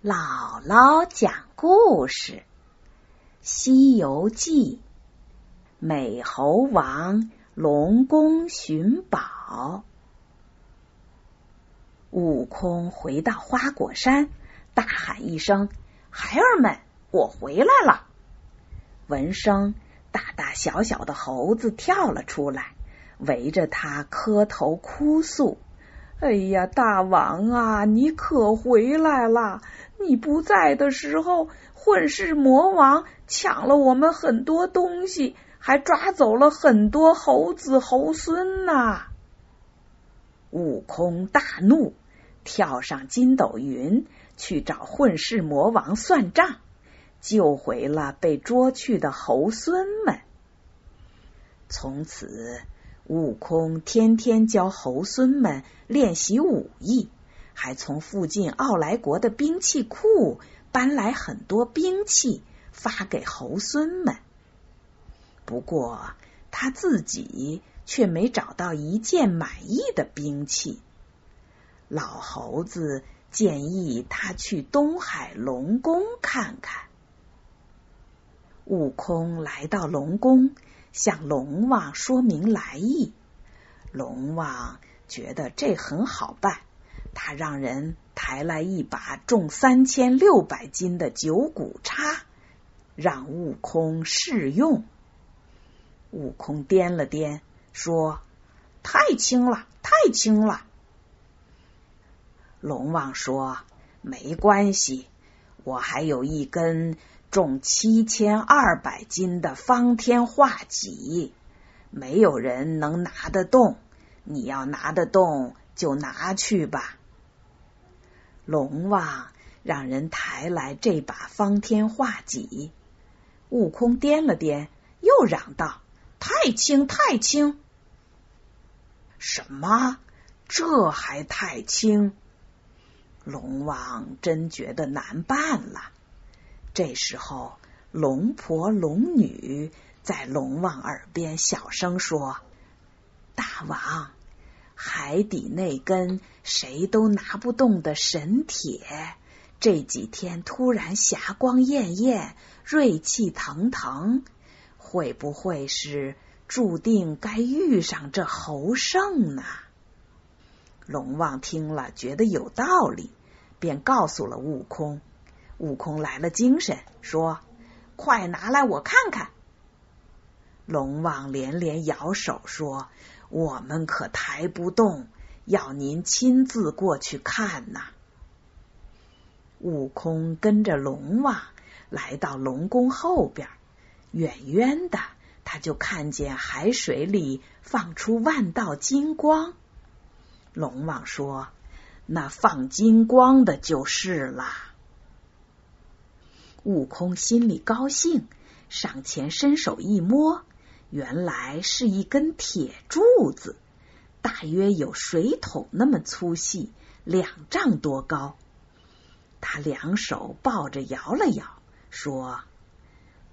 姥姥讲故事，《西游记》。美猴王龙宫寻宝，悟空回到花果山，大喊一声：“孩儿们，我回来了！”闻声，大大小小的猴子跳了出来，围着他磕头哭诉。哎呀，大王啊，你可回来了！你不在的时候，混世魔王抢了我们很多东西，还抓走了很多猴子猴孙呐！悟空大怒，跳上筋斗云去找混世魔王算账，救回了被捉去的猴孙们。从此。悟空天天教猴孙们练习武艺，还从附近奥来国的兵器库搬来很多兵器发给猴孙们。不过他自己却没找到一件满意的兵器。老猴子建议他去东海龙宫看看。悟空来到龙宫。向龙王说明来意，龙王觉得这很好办，他让人抬来一把重三千六百斤的九股叉，让悟空试用。悟空掂了掂，说：“太轻了，太轻了。”龙王说：“没关系，我还有一根。”重七千二百斤的方天画戟，没有人能拿得动。你要拿得动，就拿去吧。龙王让人抬来这把方天画戟，悟空掂了掂，又嚷道：“太轻，太轻！”什么？这还太轻？龙王真觉得难办了。这时候，龙婆龙女在龙王耳边小声说：“大王，海底那根谁都拿不动的神铁，这几天突然霞光艳艳、锐气腾腾，会不会是注定该遇上这猴胜呢？”龙王听了，觉得有道理，便告诉了悟空。悟空来了精神，说：“快拿来我看看。”龙王连连摇手说：“我们可抬不动，要您亲自过去看呐。”悟空跟着龙王来到龙宫后边，远远的他就看见海水里放出万道金光。龙王说：“那放金光的就是了。”悟空心里高兴，上前伸手一摸，原来是一根铁柱子，大约有水桶那么粗细，两丈多高。他两手抱着摇了摇，说：“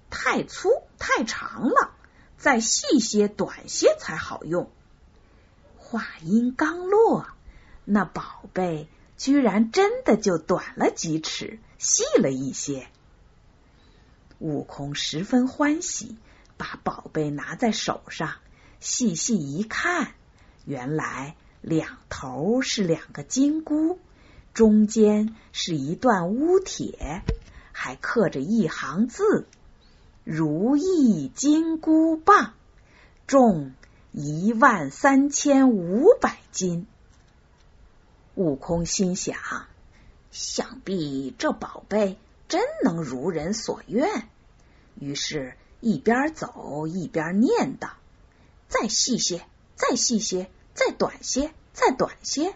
太粗太长了，再细些短些才好用。”话音刚落，那宝贝居然真的就短了几尺，细了一些。悟空十分欢喜，把宝贝拿在手上，细细一看，原来两头是两个金箍，中间是一段乌铁，还刻着一行字：“如意金箍棒，重一万三千五百斤。”悟空心想：想必这宝贝。真能如人所愿，于是，一边走一边念叨：“再细些，再细些，再短些，再短些。”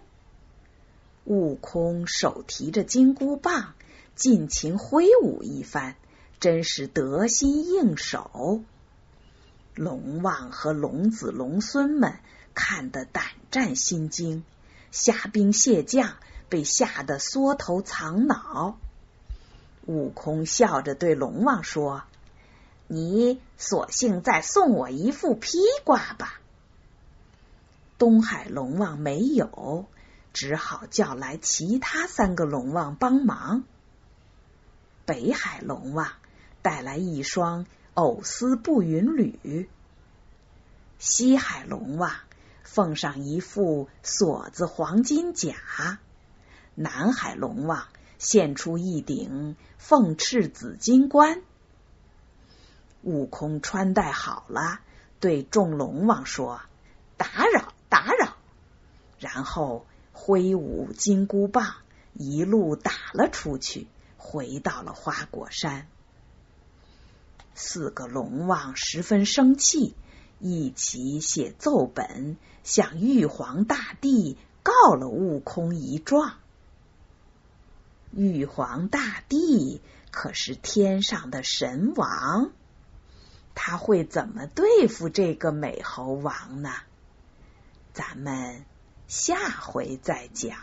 悟空手提着金箍棒，尽情挥舞一番，真是得心应手。龙王和龙子龙孙们看得胆战心惊，虾兵蟹将被吓得缩头藏脑。悟空笑着对龙王说：“你索性再送我一副披挂吧。”东海龙王没有，只好叫来其他三个龙王帮忙。北海龙王带来一双藕丝步云履，西海龙王奉上一副锁子黄金甲，南海龙王献出一顶凤翅紫金冠。悟空穿戴好了，对众龙王说：“打扰，打扰。”然后挥舞金箍棒，一路打了出去，回到了花果山。四个龙王十分生气，一起写奏本，向玉皇大帝告了悟空一状。玉皇大帝可是天上的神王。他会怎么对付这个美猴王呢？咱们下回再讲。